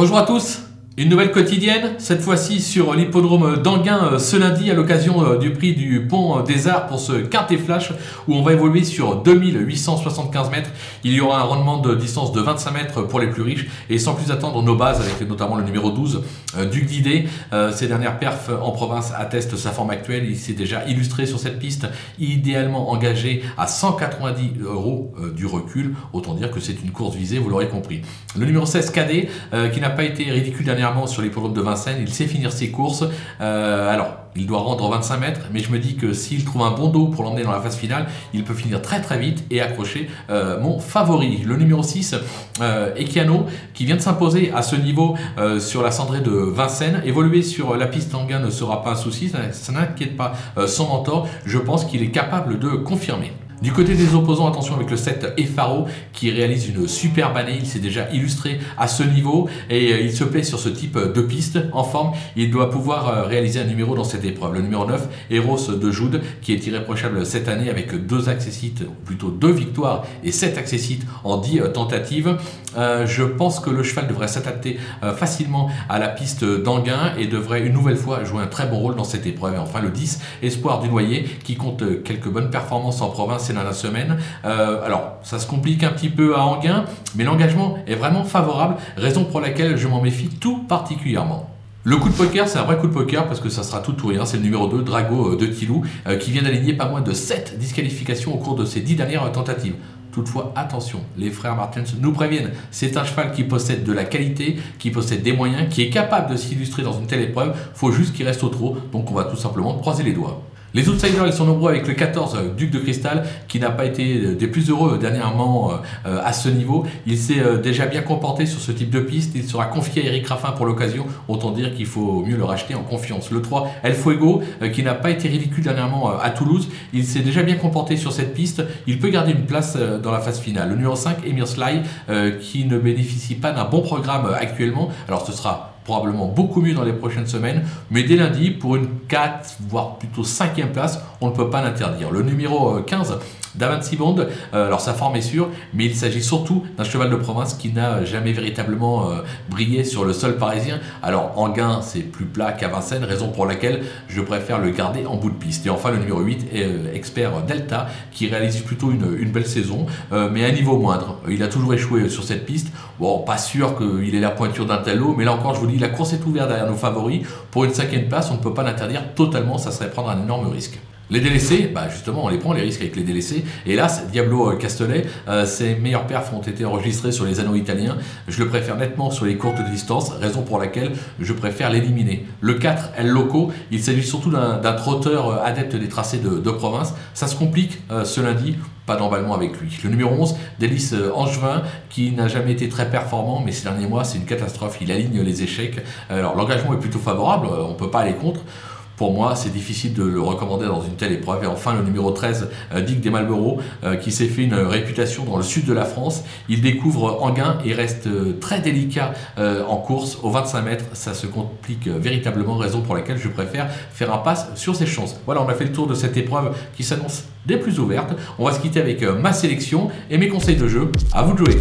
Bonjour à tous une nouvelle quotidienne, cette fois-ci sur l'hippodrome d'Anguin euh, ce lundi à l'occasion euh, du prix du Pont des Arts pour ce quartet flash où on va évoluer sur 2875 mètres. Il y aura un rendement de distance de 25 mètres pour les plus riches et sans plus attendre nos bases avec notamment le numéro 12 euh, Duc d'Idée. Ces dernières perfs en province attestent sa forme actuelle. Il s'est déjà illustré sur cette piste, idéalement engagé à 190 euros du recul. Autant dire que c'est une course visée, vous l'aurez compris. Le numéro 16 Cadet qui n'a pas été ridicule dernièrement sur l'hippodrome de Vincennes, il sait finir ses courses. Euh, alors, il doit rendre 25 mètres, mais je me dis que s'il trouve un bon dos pour l'emmener dans la phase finale, il peut finir très très vite et accrocher euh, mon favori, le numéro 6, euh, Ekiano, qui vient de s'imposer à ce niveau euh, sur la cendrée de Vincennes. Évoluer sur la piste Tanguin ne sera pas un souci, ça n'inquiète pas son mentor. Je pense qu'il est capable de confirmer. Du côté des opposants, attention avec le 7 Efaro qui réalise une superbe année. Il s'est déjà illustré à ce niveau et euh, il se plaît sur ce type de piste en forme. Il doit pouvoir euh, réaliser un numéro dans cette épreuve. Le numéro 9, Eros de Joude, qui est irréprochable cette année avec deux accessites, plutôt deux victoires et sept accessites en 10 euh, tentatives. je pense que le cheval devrait s'adapter facilement à la piste d'Anguin et devrait une nouvelle fois jouer un très bon rôle dans cette épreuve. Et enfin le 10, Espoir du Noyer, qui compte quelques bonnes performances en province dans la semaine. Euh, alors, ça se complique un petit peu à Anguin, mais l'engagement est vraiment favorable, raison pour laquelle je m'en méfie tout particulièrement. Le coup de poker, c'est un vrai coup de poker parce que ça sera tout ou rien. C'est le numéro 2, Drago euh, de Tilou, euh, qui vient d'aligner pas moins de 7 disqualifications au cours de ses 10 dernières tentatives. Toutefois, attention, les frères Martens nous préviennent. C'est un cheval qui possède de la qualité, qui possède des moyens, qui est capable de s'illustrer dans une telle épreuve. Faut juste qu'il reste au trot. Donc on va tout simplement croiser les doigts. Les outsiders, ils sont nombreux avec le 14 euh, Duc de Cristal, qui n'a pas été euh, des plus heureux dernièrement euh, à ce niveau. Il s'est déjà bien comporté sur ce type de piste. Il sera confié à Eric Raffin pour l'occasion. Autant dire qu'il faut mieux le racheter en confiance. Le 3, El Fuego, qui n'a pas été ridicule dernièrement à Toulouse. Il s'est déjà bien comporté sur cette piste. Il peut garder une place dans la phase finale. Le numéro 5, Emir Sly, qui ne bénéficie pas d'un bon programme actuellement. Alors ce sera probablement beaucoup mieux dans les prochaines semaines, mais dès lundi, pour une 4, voire plutôt 5e place, on ne peut pas l'interdire. Le numéro 15, euh, Davancy Bond, euh, alors sa forme est sûre, mais il s'agit surtout d'un cheval de province qui n'a jamais véritablement euh, brillé sur le sol parisien. Alors en gain, c'est plus plat qu'à Vincennes, raison pour laquelle je préfère le garder en bout de piste. Et enfin le numéro 8 est expert Delta, qui réalise plutôt une, belle saison, mais à un niveau moindre. Il a toujours échoué sur cette piste. Bon, pas sûr qu'il ait la pointure d'un tel mais là encore, je vous la course est ouverte derrière nos favoris. Pour une cinquième place, on ne peut pas l'interdire totalement, ça serait prendre un énorme risque. Les délaissés, bah justement, on les prend les risques avec les délaissés. Hélas, Diablo euh, Castellet, euh, ses meilleurs perfs ont été enregistrés sur les anneaux italiens. Je le préfère nettement sur les courtes distances, raison pour laquelle je préfère l'éliminer. Le 4, El Loco, il s'agit surtout d'un trotteur euh, adepte des tracés de, province. Ça se complique ce lundi pas d'emballement avec lui. Le numéro 11, Délice Angevin, qui n'a jamais été très performant, mais ces derniers mois, c'est une catastrophe. Il aligne les échecs. Alors, l'engagement est plutôt favorable, on ne peut pas aller contre pour moi, c'est difficile de le recommander dans une telle épreuve. Et enfin, le numéro 13, euh, Dick des euh, qui s'est fait une réputation dans le sud de la France. Il découvre Anguin et reste euh, très délicat en course. Au 25 mètres, ça se complique véritablement, raison pour laquelle je préfère faire un pass sur ses chances. Voilà, on a fait le tour de cette épreuve qui s'annonce des plus ouvertes. On va se quitter avec ma sélection et mes conseils de jeu. À vous de jouer.